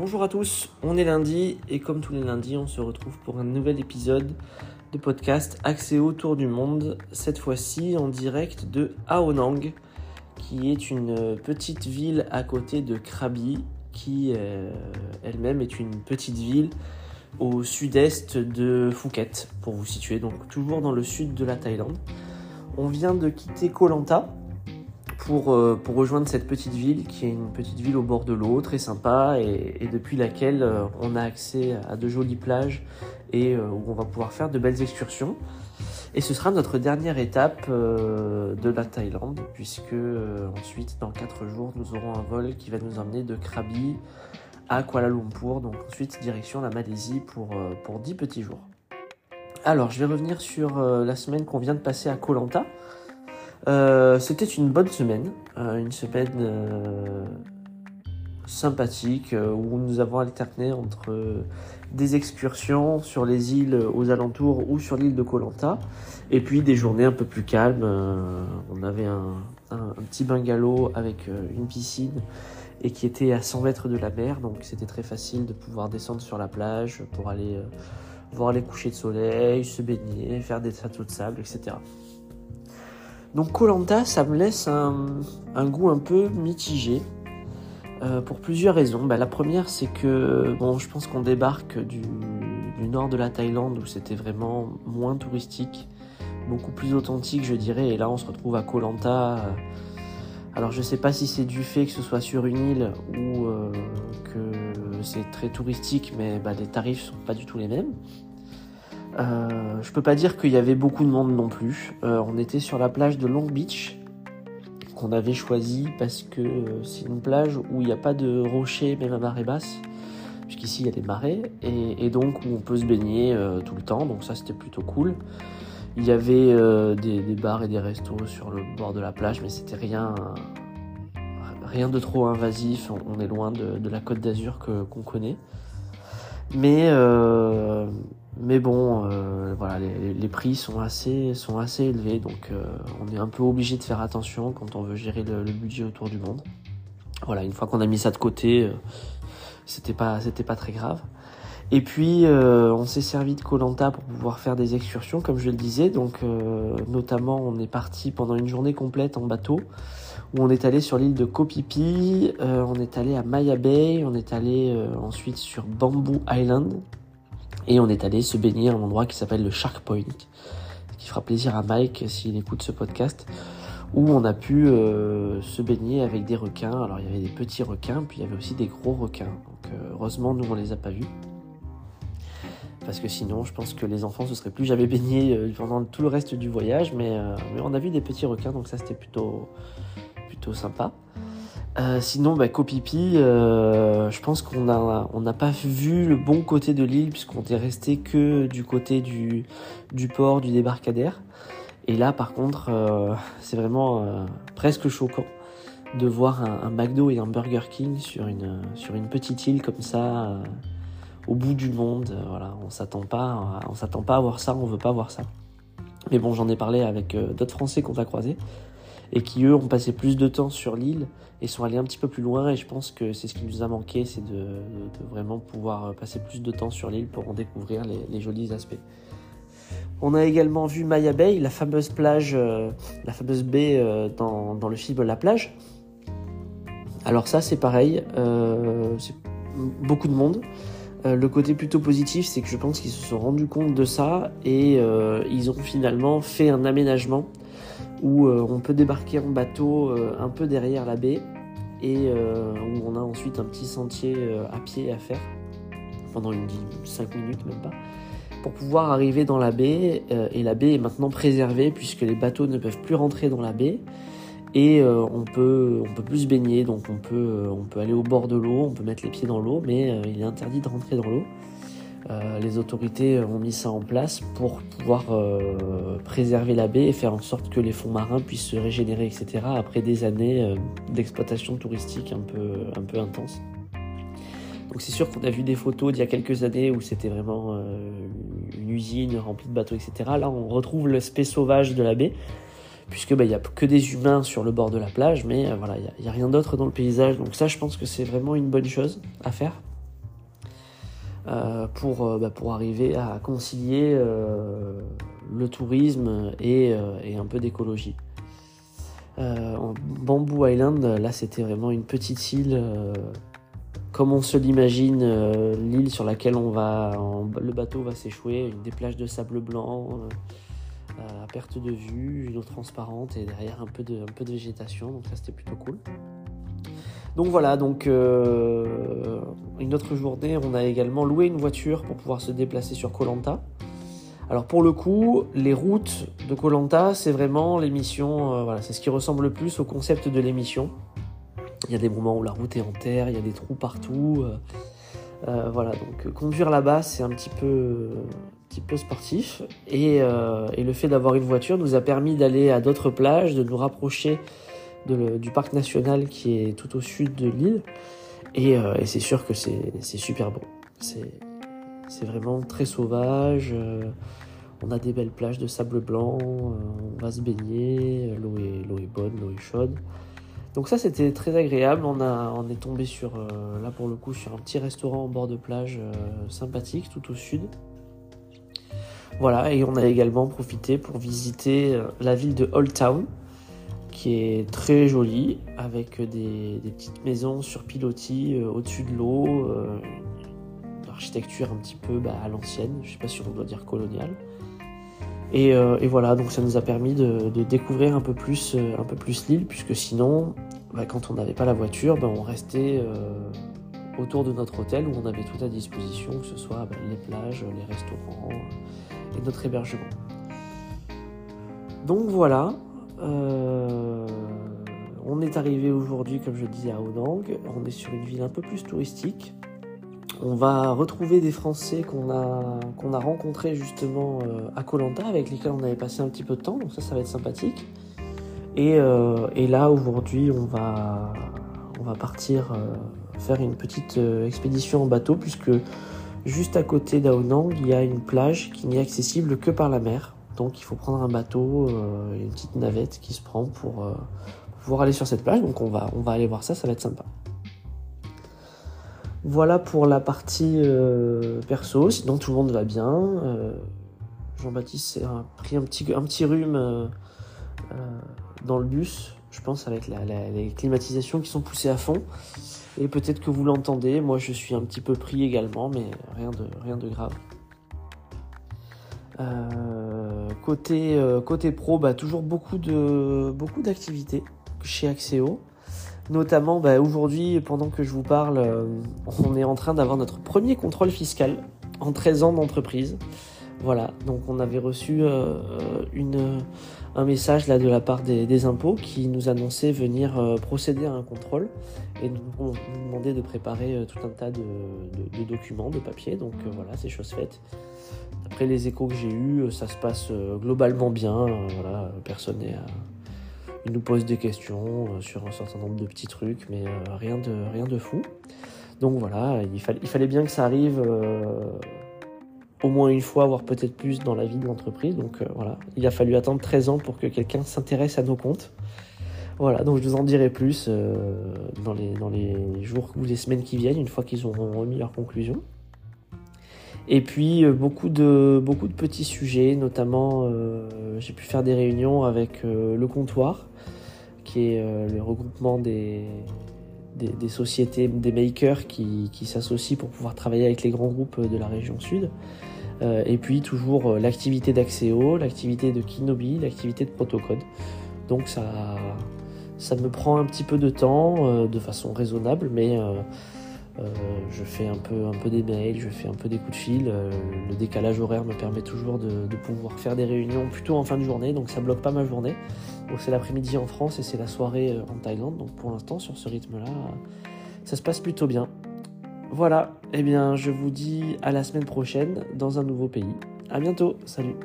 Bonjour à tous, on est lundi et comme tous les lundis, on se retrouve pour un nouvel épisode de podcast axé autour du monde, cette fois-ci en direct de Aonang, qui est une petite ville à côté de Krabi, qui euh, elle-même est une petite ville au sud-est de Phuket, pour vous situer, donc toujours dans le sud de la Thaïlande. On vient de quitter Koh Lanta, pour, euh, pour rejoindre cette petite ville qui est une petite ville au bord de l'eau, très sympa et, depuis laquelle euh, on a accès à de jolies plages et euh, où on va pouvoir faire de belles excursions. Et ce sera notre dernière étape de la Thaïlande puisque ensuite dans 4 jours nous aurons un vol qui va nous emmener de Krabi à Kuala Lumpur, donc ensuite direction la Malaisie pour, pour 10 petits jours. Alors je vais revenir sur la semaine qu'on vient de passer à Koh Lanta. Euh, c'était une bonne semaine, euh, une semaine euh, sympathique où nous avons alterné entre des excursions sur les îles aux alentours ou sur l'île de Koh Lanta et puis des journées un peu plus calmes. on avait un, petit bungalow avec une piscine et qui était à 100 mètres de la mer, donc c'était très facile de pouvoir descendre sur la plage pour aller voir les couchers de soleil, se baigner, faire des châteaux de sable, etc. Donc Colanta, ça me laisse un, goût un peu mitigé. Euh, pour plusieurs raisons. Bah, la première, c'est que bon, je pense qu'on débarque du, nord de la Thaïlande où c'était vraiment moins touristique, beaucoup plus authentique, je dirais. Et là, on se retrouve à Koh Lanta. Alors, je sais pas si c'est du fait que ce soit sur une île ou euh, que c'est très touristique, mais bah, les tarifs sont pas du tout les mêmes. Euh, je peux pas dire qu'il y avait beaucoup de monde non plus. Euh, on était sur la plage de Long Beach qu'on avait choisi parce que euh, c'est une plage où il n'y a pas de rochers même à marée basse puisqu'ici il y a des marées et, donc où on peut se baigner tout le temps donc ça c'était plutôt cool. Il y avait des, bars et des restos sur le bord de la plage mais c'était rien rien de trop invasif. On, est loin de, la côte d'Azur qu'on connaît. Mais mais bon, euh, voilà, les, prix sont assez, sont assez élevés, donc euh, on est un peu obligé de faire attention quand on veut gérer le, budget autour du monde. Voilà, une fois qu'on a mis ça de côté, euh, c'était pas, c'était pas très grave. Et puis, on s'est servi de Colanta pour pouvoir faire des excursions, comme je le disais. Donc, notamment, on est parti pendant une journée complète en bateau, où on est allé sur l'île de Kopipi, on est allé à Maya Bay, on est allé ensuite sur Bamboo Island, et on est allé se baigner à un endroit qui s'appelle le Shark Point, qui fera plaisir à Mike s'il écoute ce podcast, où on a pu euh, se baigner avec des requins. Alors il y avait des petits requins, puis il y avait aussi des gros requins. Donc euh, heureusement, nous on les a pas vus. Parce que sinon, je pense que les enfants se seraient plus jamais baignés euh, pendant tout le reste du voyage. Mais, on a vu des petits requins, donc ça c'était plutôt sympa. Euh, sinon, bah, Kopipi, euh, je pense qu'on n'a on n'a pas vu le bon côté de l'île puisqu'on est resté que du côté du, du port, du débarcadère. Et là, par contre, euh, c'est vraiment presque choquant de voir un, McDo et un Burger King sur une, sur une petite île comme ça, au bout du monde. voilà, on s'attend pas, on s'attend pas à voir ça, on veut pas voir ça. Mais bon, j'en ai parlé avec d'autres Français qu'on a croisés et qui eux ont passé plus de temps sur l'île et sont allés un petit peu plus loin et je pense que c'est ce qui nous a manqué, c'est de, vraiment pouvoir passer plus de temps sur l'île pour en découvrir les, jolis aspects. On a également vu Maya Bay, la fameuse plage, euh, la fameuse baie euh, dans, le film La plage. Alors ça c'est pareil, euh, c'est beaucoup de monde. le côté plutôt positif, c'est que je pense qu'ils se sont rendus compte de ça et ils ont finalement fait un aménagement où euh, on peut débarquer en bateau euh, un peu derrière la baie et euh, où on a ensuite un petit sentier à pied à faire pendant une 5 minutes même pas pour pouvoir arriver dans la baie et la baie est maintenant préservée puisque les bateaux ne peuvent plus rentrer dans la baie et on peut on peut plus se baigner donc on peut on peut aller au bord de l'eau on peut mettre les pieds dans l'eau mais il est interdit de rentrer dans l'eau euh, les autorités ont mis ça en place pour pouvoir euh, préserver la baie et faire en sorte que les fonds marins puissent se régénérer, etc. après des années euh, d'exploitation touristique un peu, un peu intense. Donc c'est sûr qu'on a vu des photos d'il y a quelques années où c'était vraiment une usine remplie de bateaux, etc. Là, on retrouve l'aspect sauvage de la baie, puisque bah, il n'y a que des humains sur le bord de la plage, mais voilà, il n'y a, rien d'autre dans le paysage. Donc ça, je pense que c'est vraiment une bonne chose à faire. Pour, bah, pour arriver à concilier le tourisme et, un peu d'écologie. Bamboo Island, là c'était vraiment une petite île comme on se l'imagine, l'île sur laquelle on va, le bateau va s'échouer, des plages de sable blanc, à perte de vue, une eau transparente et derrière un peu de, un peu de végétation, donc ça c'était plutôt cool. Donc voilà, donc euh, une autre journée, on a également loué une voiture pour pouvoir se déplacer sur Colanta. Alors pour le coup, les routes de Colanta, c'est vraiment l'émission, euh, voilà, c'est ce qui ressemble le plus au concept de l'émission. Il y a des moments où la route est en terre, il y a des trous partout. Euh, voilà, donc conduire là-bas, c'est un petit peu, petit peu sportif. Et, et le fait d'avoir une voiture nous a permis d'aller à d'autres plages, de nous rapprocher du parc national qui est tout au sud de l'île. Et, euh, c'est sûr que c'est super beau. C'est vraiment très sauvage. Euh, on a des belles plages de sable blanc. on va se baigner. L'eau est, est bonne, l'eau est chaude. Donc ça c'était très agréable. On, a, on est tombé sur, là pour le coup, sur un petit restaurant en bord de plage sympathique tout au sud. Voilà, et on a également profité pour visiter euh, la ville de Old Town, qui est très jolie, avec des, petites maisons sur pilotis euh, au-dessus de l'eau, euh, une architecture un petit peu bah, à l'ancienne, je ne sais pas si on doit dire coloniale. Et, voilà, donc ça nous a permis de, découvrir un peu plus, un peu plus l'île, puisque sinon, bah, quand on n'avait pas la voiture, bah, on restait autour de notre hôtel où on avait tout à disposition, que ce soit les plages, les restaurants et notre hébergement. Donc voilà, euh, on est arrivé aujourd'hui, comme je dis, à Onang. On est sur une ville un peu plus touristique. On va retrouver des Français qu'on a, rencontrés justement euh, à Colanta, avec lesquels on avait passé un petit peu de temps, donc ça, ça va être sympathique. Et, euh, là, aujourd'hui, on va, on va partir faire une petite expédition en bateau, puisque Juste à côté d'Aonang, il y a une plage qui n'est accessible que par la mer. Donc il faut prendre un bateau, euh, une petite navette qui se prend pour, euh, pouvoir aller sur cette plage. Donc on va, on va aller voir ça, ça va être sympa. Voilà pour la partie euh, perso, sinon tout le monde va bien. Jean-Baptiste a pris un petit, un petit rhume dans le bus, je pense, avec les climatisations qui sont poussées à fond. Et peut-être que vous l'entendez, moi je suis un petit peu pris également, mais rien de, rien de grave. Côté, euh, côté pro, bah, toujours beaucoup de d'activités chez Axéo. Notamment bah, aujourd'hui, pendant que je vous parle, euh, on est en train d'avoir notre premier contrôle fiscal en 13 ans d'entreprise. Voilà, donc on avait reçu une, un message de la part des, impôts qui nous annonçait venir euh, procéder à un contrôle et nous, nous demandait de préparer euh, tout un tas de, documents, de papiers. Donc euh, voilà, c'est chose faite. Après les échos que j'ai eus, ça se passe globalement bien. voilà, personne n'est il nous pose des questions sur un certain nombre de petits trucs, mais rien, de, rien de fou. Donc voilà, il, fallait, bien que ça arrive au moins une fois, voire peut-être plus dans la vie de l'entreprise. Donc euh, voilà, il a fallu attendre 13 ans pour que quelqu'un s'intéresse à nos comptes. Voilà, donc je vous en dirai plus euh, dans, les, dans les jours ou les semaines qui viennent, une fois qu'ils auront remis leurs conclusions. Et puis euh, beaucoup, de, beaucoup de petits sujets, notamment j'ai pu faire des réunions avec le comptoir, qui est le regroupement des, des, sociétés, des makers qui, qui s'associent pour pouvoir travailler avec les grands groupes de la région sud. Euh, et puis toujours euh, l'activité d'Axeo, l'activité de Kinobi, l'activité de Protocode. Donc ça, ça me prend un petit peu de temps, euh, de façon raisonnable, mais je fais un peu, un peu des mails, je fais un peu des coups de fil. le décalage horaire me permet toujours de, pouvoir faire des réunions plutôt en fin de journée, donc ça bloque pas ma journée. Donc c'est l'après-midi en France et c'est la soirée en Thaïlande. Donc pour l'instant, sur ce rythme-là, ça se passe plutôt bien. Voilà, eh bien je vous dis à la semaine prochaine dans un nouveau pays. À bientôt, salut